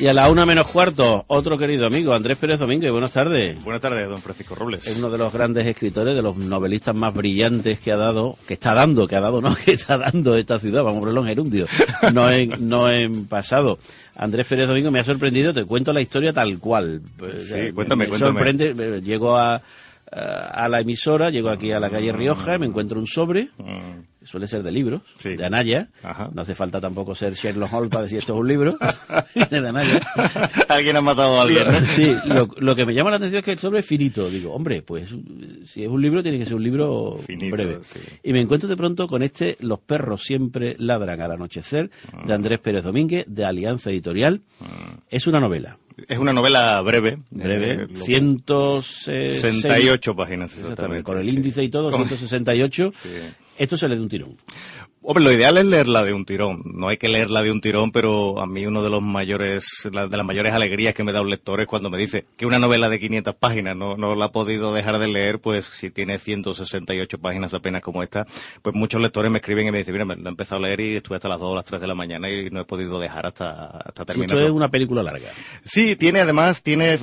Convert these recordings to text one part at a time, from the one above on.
Y a la una menos cuarto, otro querido amigo, Andrés Pérez Domínguez. Buenas tardes. Buenas tardes, don Francisco Robles. Es uno de los grandes escritores, de los novelistas más brillantes que ha dado, que está dando, que ha dado, no, que está dando esta ciudad, vamos a ponerlo en gerundio, no en, no en pasado. Andrés Pérez Domingo me ha sorprendido, te cuento la historia tal cual. Sí, cuéntame, me cuéntame. sorprende, llego a, a la emisora, llego aquí a la calle Rioja, me encuentro un sobre, Mm, suele ser de libros, Sí. de Anaya. Ajá. No hace falta tampoco ser Sherlock Holmes para decir esto es un libro. Viene de Anaya. Alguien ha matado a alguien, ¿no? Sí, lo, lo que me llama la atención es que el sobre es finito. Digo, hombre, pues si es un libro, tiene que ser un libro Finito, breve. sí. Y me encuentro de pronto con este Los perros siempre ladran al anochecer, de Andrés Pérez Domínguez, de Alianza Editorial. Es una novela. Es una novela breve. Breve, eh, lo- 168 68 páginas, exactamente. Con el sí. índice y todo, Con- 168. Sí. Esto se lee de un tirón. Hombre, lo ideal es leerla de un tirón. No hay que leerla de un tirón, pero a mí uno de los mayores, de las mayores alegrías que me da un lector es cuando me dice que una novela de 500 páginas no, no la ha podido dejar de leer, pues si tiene 168 páginas apenas como esta, pues muchos lectores me escriben y me dicen, mira, me la he empezado a leer y estuve hasta las 2 o las 3 de la mañana y no he podido dejar hasta, hasta Sí, terminar. Esto es una película larga. Sí, tiene además, tiene,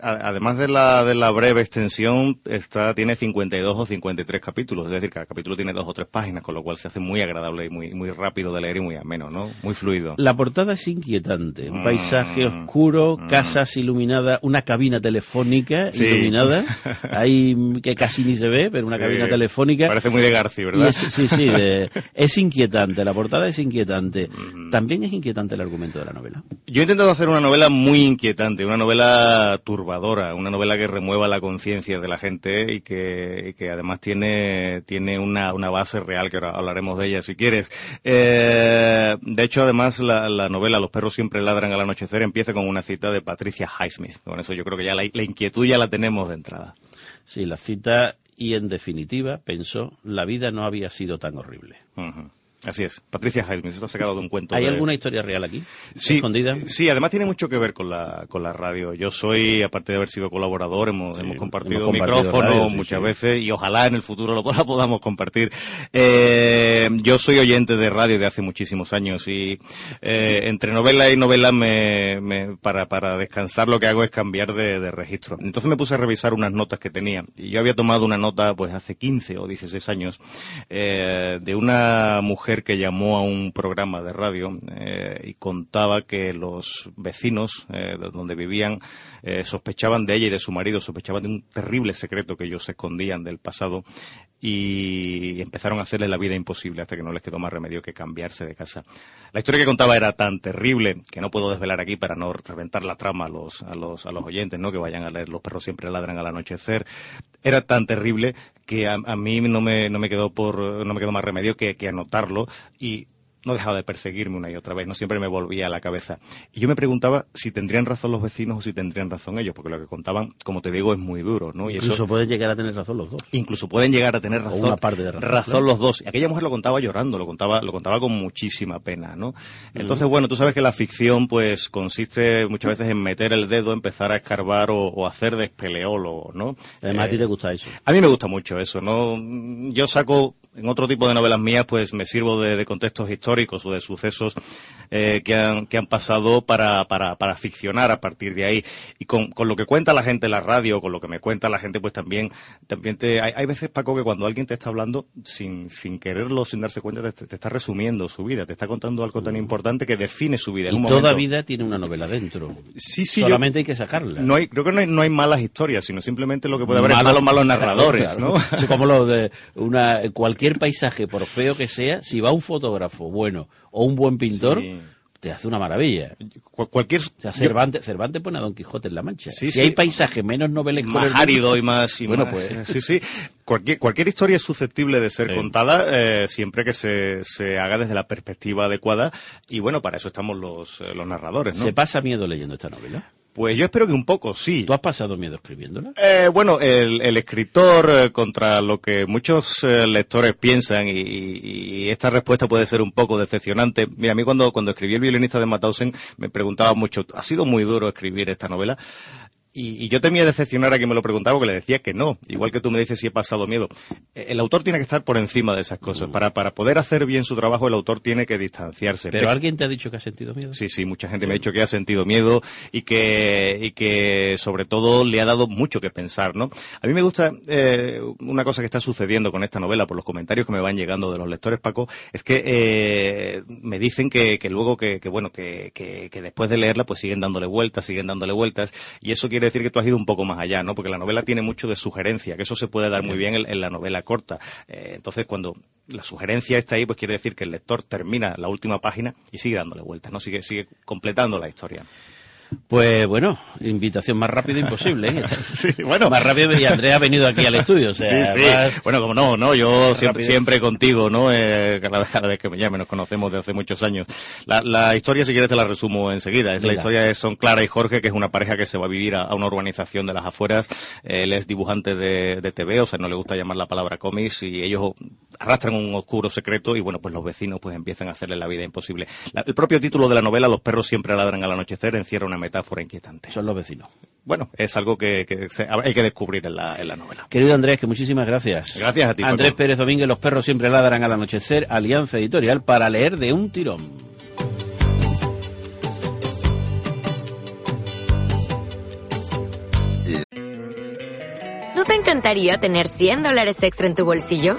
además de la, de la breve extensión, está, tiene 52 o 53 capítulos, es decir, cada capítulo tiene dos o tres páginas, con lo cual se hace muy agradable y muy, muy rápido de leer y muy ameno, ¿no? Muy fluido. La portada es inquietante. Un Mm, paisaje oscuro, casas iluminadas, una cabina telefónica Sí. iluminada. Ahí mm, que casi ni se ve, pero una Sí, cabina telefónica. Parece muy de Garci, ¿verdad? es- sí, sí, de- es inquietante. La portada es inquietante. También es inquietante el argumento de la novela. Yo he intentado hacer una novela muy inquietante, una novela turbadora, una novela que remueva la conciencia de la gente y que, y que además tiene, tiene una, una base real, que ahora hablaremos de ella si quieres. Eh, de hecho, además, la, la novela Los perros siempre ladran al anochecer empieza con una cita de Patricia Highsmith. Con eso yo creo que ya la, la inquietud ya la tenemos de entrada. Sí, la cita y en definitiva pensó, la vida no había sido tan horrible. Así es. Patricia Highsmith, esto ha sacado de un cuento. ¿Hay de- alguna historia real aquí? Sí, ¿Escondida? sí, además tiene mucho que ver con la, con la radio. Yo soy, aparte de haber sido colaborador, hemos, Sí, hemos compartido hemos compartido micrófono radio, sí, muchas sí. veces y ojalá en el futuro lo podamos compartir. Eh, yo soy oyente de radio de hace muchísimos años y eh, entre novela y novela me, me- para, para descansar lo que hago es cambiar de, de registro. Entonces me puse a revisar unas notas que tenía y yo había tomado una nota pues hace 15 o 16 años eh, de una mujer que llamó a un programa de radio eh, y contaba que los vecinos eh, de donde vivían eh, sospechaban de ella y de su marido, sospechaban de un terrible secreto que ellos escondían del pasado y empezaron a hacerle la vida imposible hasta que no les quedó más remedio que cambiarse de casa. La historia que contaba era tan terrible que no puedo desvelar aquí para no reventar la trama a los, a los, a los oyentes, ¿no? Que vayan a leer Los perros siempre ladran al anochecer. Era tan terrible que a, mí no me, no me quedó por, no me quedó más remedio que, que anotarlo y no dejaba de perseguirme una y otra vez, no siempre me volvía a la cabeza. Y yo me preguntaba si tendrían razón los vecinos o si tendrían razón ellos, porque lo que contaban, como te digo, es muy duro, ¿no? Y Incluso eso pueden llegar a tener razón los dos. incluso pueden llegar a tener O razón, una parte de razón, claro. los dos. Y aquella mujer lo contaba llorando, lo contaba, lo contaba con muchísima pena, ¿no? Entonces, bueno, tú sabes que la ficción, pues, consiste muchas veces en meter el dedo, empezar a escarbar o, o hacer de espeleólogo, ¿no? Además, a ti Eh, te gusta eso. a mí me gusta mucho eso, ¿no? Yo saco, en otro tipo de novelas mías, pues me sirvo de, de contextos históricos o de sucesos eh, que, han, que han pasado para, para, para ficcionar a partir de ahí. Y con, con lo que cuenta la gente en la radio, con lo que me cuenta la gente, pues también, también te, hay, hay veces, Paco, que cuando alguien te está hablando, sin, sin quererlo, sin darse cuenta, te, te está resumiendo su vida, te está contando algo tan importante que define su vida. En Y un toda momento. vida tiene una novela dentro. Sí, sí, yo- Solamente hay que sacarla. no hay, creo que no hay, no hay malas historias, sino simplemente lo que puede haber es Malos- malos, malos narradores, Claro, ¿no? Es como lo de una, cualquier paisaje, por feo que sea, si va un fotógrafo bueno o un buen pintor, Sí. te hace una maravilla. Cu- cualquier O sea, Cervantes, Cervantes pone a Don Quijote en la Mancha. Sí, si sí. hay paisaje menos novelesco más árido y más y Bueno, más- pues- sí sí cualquier cualquier historia es susceptible de ser Sí. contada eh, siempre que se, se haga desde la perspectiva adecuada y bueno para eso estamos los, eh, los narradores ¿no? ¿Se pasa miedo leyendo esta novela? Pues yo espero que un poco sí ¿Tú has pasado miedo escribiéndola? Eh, bueno, el, el escritor, eh, contra lo que muchos eh, lectores piensan, y, y- esta respuesta puede ser un poco decepcionante. Mira, a mí cuando, cuando escribí El violinista de Mauthausen, me preguntaba mucho, ¿ha sido muy duro escribir esta novela? Y, y yo temía decepcionar a quien me lo preguntaba porque le decía que no, igual que tú me dices si he pasado miedo. Eh, El autor tiene que estar por encima de esas cosas. Para, para poder hacer bien su trabajo, el autor tiene que distanciarse. ¿Pero Pe- alguien te ha dicho que ha sentido miedo? Sí, sí, mucha gente me ha dicho que ha sentido miedo y que, y que sobre todo le ha dado mucho que pensar, ¿no? A mí me gusta eh, una cosa que está sucediendo con esta novela, por los comentarios que me van llegando de los lectores, Paco, es que eh, me dicen que, que luego que, que bueno, que, que, que después de leerla pues siguen dándole vueltas, siguen dándole vueltas y eso quiere decir que tú has ido un poco más allá, ¿no? Porque la novela tiene mucho de sugerencia, que eso se puede dar muy bien en, en la novela corta. Eh, entonces cuando la sugerencia está ahí, pues quiere decir que el lector termina la última página y sigue dándole vueltas, ¿no? Sigue, sigue completando la historia. Pues bueno, invitación más rápida imposible. ¿eh? Sí, bueno. Más rápido y Andrea ha venido aquí al estudio. O sea, sí, sí. más- Bueno, como no, no, yo siempre, siempre contigo, ¿no? Eh, cada, cada vez que me llame, nos conocemos de hace muchos años. La, la historia, si quieres, te la resumo enseguida. Es la historia de son Clara y Jorge, que es una pareja que se va a vivir a, a una urbanización de las afueras. Él es dibujante de, de TV, o sea, no le gusta llamar la palabra cómics, y ellos arrastran un oscuro secreto, y bueno, pues los vecinos pues empiezan a hacerle la vida imposible. La- el propio título de la novela, Los perros siempre ladran al anochecer, encierra una metáfora inquietante. Son los vecinos. Bueno, es algo que, que se- hay que descubrir en la, en la novela. Querido Andrés, que muchísimas gracias. Gracias a ti, Andrés Paco. Pérez Domínguez, Los perros siempre ladran al anochecer, Alianza Editorial, para leer de un tirón. ¿No te encantaría tener 100 dólares extra en tu bolsillo?